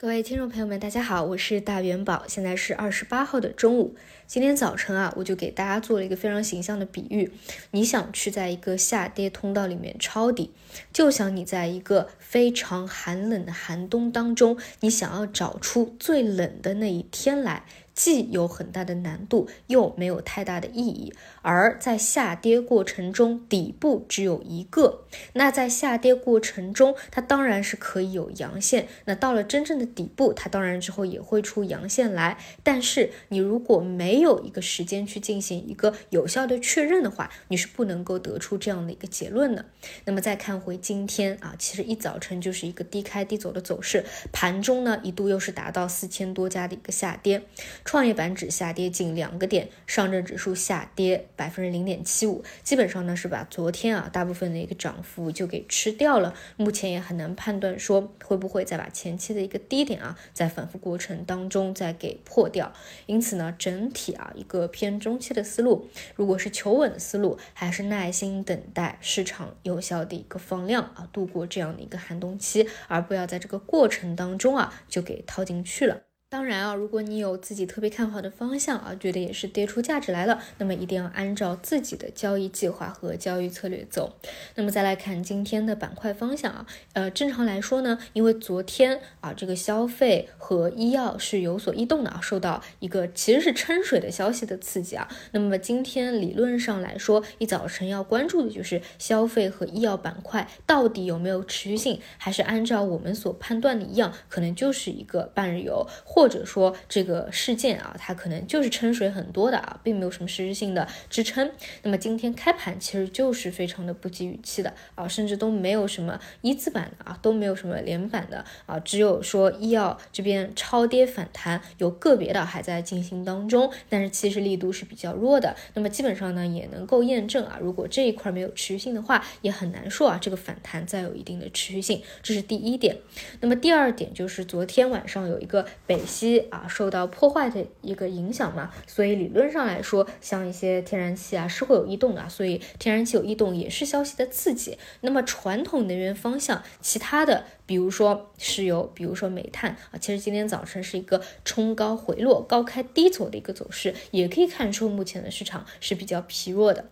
各位听众朋友们，大家好，我是大元宝，现在是二十八号的中午。今天早晨啊，我就给大家做了一个非常形象的比喻：你想去在一个下跌通道里面抄底，就想你在一个非常寒冷的寒冬当中，你想要找出最冷的那一天来。既有很大的难度，又没有太大的意义。而在下跌过程中，底部只有一个。那在下跌过程中，它当然是可以有阳线。那到了真正的底部，它当然之后也会出阳线来。但是你如果没有一个时间去进行一个有效的确认的话，你是不能够得出这样的一个结论的。那么再看回今天啊，其实一早晨就是一个低开低走的走势，盘中呢一度又是达到四千多家的一个下跌。创业板指下跌近两个点，上证指数下跌百分之零点七五，基本上呢是把昨天啊大部分的一个涨幅就给吃掉了。目前也很难判断说会不会再把前期的一个低点啊在反复过程当中再给破掉。因此呢，整体啊一个偏中期的思路，如果是求稳的思路，还是耐心等待市场有效的一个放量啊，度过这样的一个寒冬期，而不要在这个过程当中啊就给套进去了。当然啊，如果你有自己特别看好的方向啊，觉得也是跌出价值来了，那么一定要按照自己的交易计划和交易策略走。那么再来看今天的板块方向啊，呃，正常来说呢，因为昨天啊这个消费和医药是有所异动的啊，受到一个其实是撑水的消息的刺激啊，那么今天理论上来说，一早晨要关注的就是消费和医药板块到底有没有持续性，还是按照我们所判断的一样，可能就是一个半日游或。或者说这个事件啊，它可能就是撑水很多的啊，并没有什么实质性的支撑。那么今天开盘其实就是非常的不及预期的啊，甚至都没有什么一字板的啊，都没有什么连板的啊，只有说医药这边超跌反弹，有个别的还在进行当中，但是其实力度是比较弱的。那么基本上呢，也能够验证啊，如果这一块没有持续性的话，也很难说啊，这个反弹再有一定的持续性。这是第一点。那么第二点就是昨天晚上有一个北。息啊受到破坏的一个影响嘛，所以理论上来说，像一些天然气啊是会有异动的，所以天然气有异动也是消息的刺激。那么传统能源方向，其他的比如说石油，比如说煤炭啊，其实今天早晨是一个冲高回落、高开低走的一个走势，也可以看出目前的市场是比较疲弱的。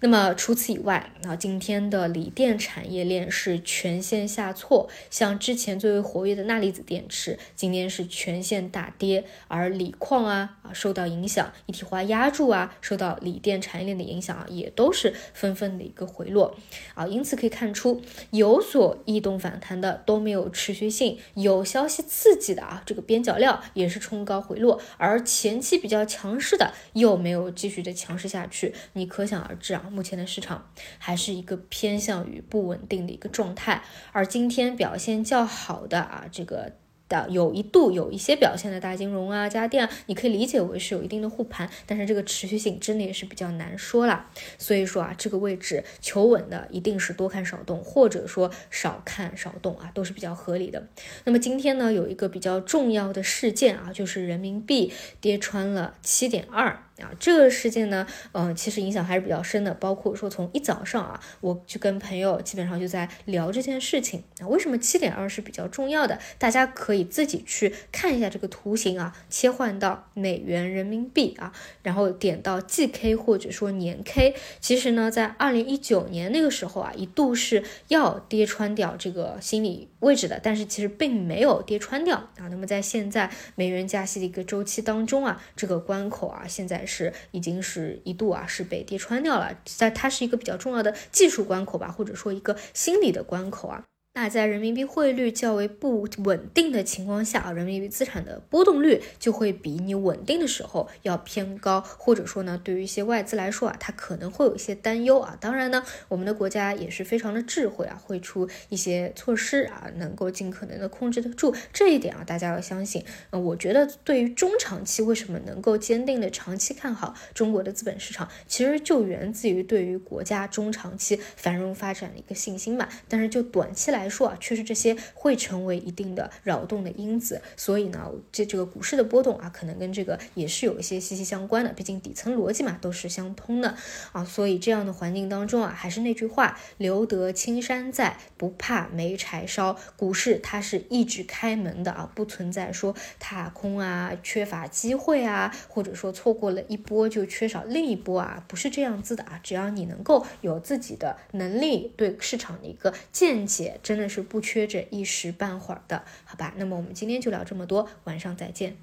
那么除此以外，啊，今天的锂电产业链是全线下挫，像之前最为活跃的钠离子电池，今天是全线大跌，而锂矿啊啊受到影响，一体化压铸啊受到锂电产业链的影响啊，也都是纷纷的一个回落啊，因此可以看出有所异动反弹的都都没有持续性，有消息刺激的啊，这个边角料也是冲高回落，而前期比较强势的又没有继续的强势下去，你可想而知啊。目前的市场还是一个偏向于不稳定的一个状态，而今天表现较好的啊，这个。的有一度有一些表现的大金融啊、家电啊，你可以理解为是有一定的护盘，但是这个持续性真的也是比较难说啦。所以说啊，这个位置求稳的一定是多看少动，或者说少看少动啊，都是比较合理的。那么今天呢，有一个比较重要的事件啊，就是人民币跌穿了七点二啊，这个事件呢，嗯，其实影响还是比较深的。包括说从一早上啊，我就跟朋友基本上就在聊这件事情啊，为什么七点二是比较重要的？大家可以。自己去看一下这个图形啊，切换到美元、人民币啊，然后点到季 K 或者说年 K。其实呢，在二零一九年那个时候啊，一度是要跌穿掉这个心理位置的，但是其实并没有跌穿掉啊。那么在现在美元加息的一个周期当中啊，这个关口啊，现在是已经是一度啊是被跌穿掉了，在它是一个比较重要的技术关口吧，或者说一个心理的关口啊。那在人民币汇率较为不稳定的情况下啊，人民币资产的波动率就会比你稳定的时候要偏高，或者说呢，对于一些外资来说啊，它可能会有一些担忧啊。当然呢，我们的国家也是非常的智慧啊，会出一些措施啊，能够尽可能的控制得住这一点啊，大家要相信。嗯，我觉得对于中长期为什么能够坚定的长期看好中国的资本市场，其实就源自于对于国家中长期繁荣发展的一个信心嘛。但是就短期来，来说啊，确实这些会成为一定的扰动的因子。所以呢，这这个股市的波动啊，可能跟这个也是有一些息息相关的。毕竟底层逻辑嘛，都是相通的啊。所以这样的环境当中啊，还是那句话，留得青山在，不怕没柴烧。股市它是一直开门的啊，不存在说踏空啊、缺乏机会啊，或者说错过了一波就缺少另一波啊，不是这样子的啊。只要你能够有自己的能力，对市场的一个见解，真的是不缺这一时半会儿的，好吧？那么我们今天就聊这么多，晚上再见。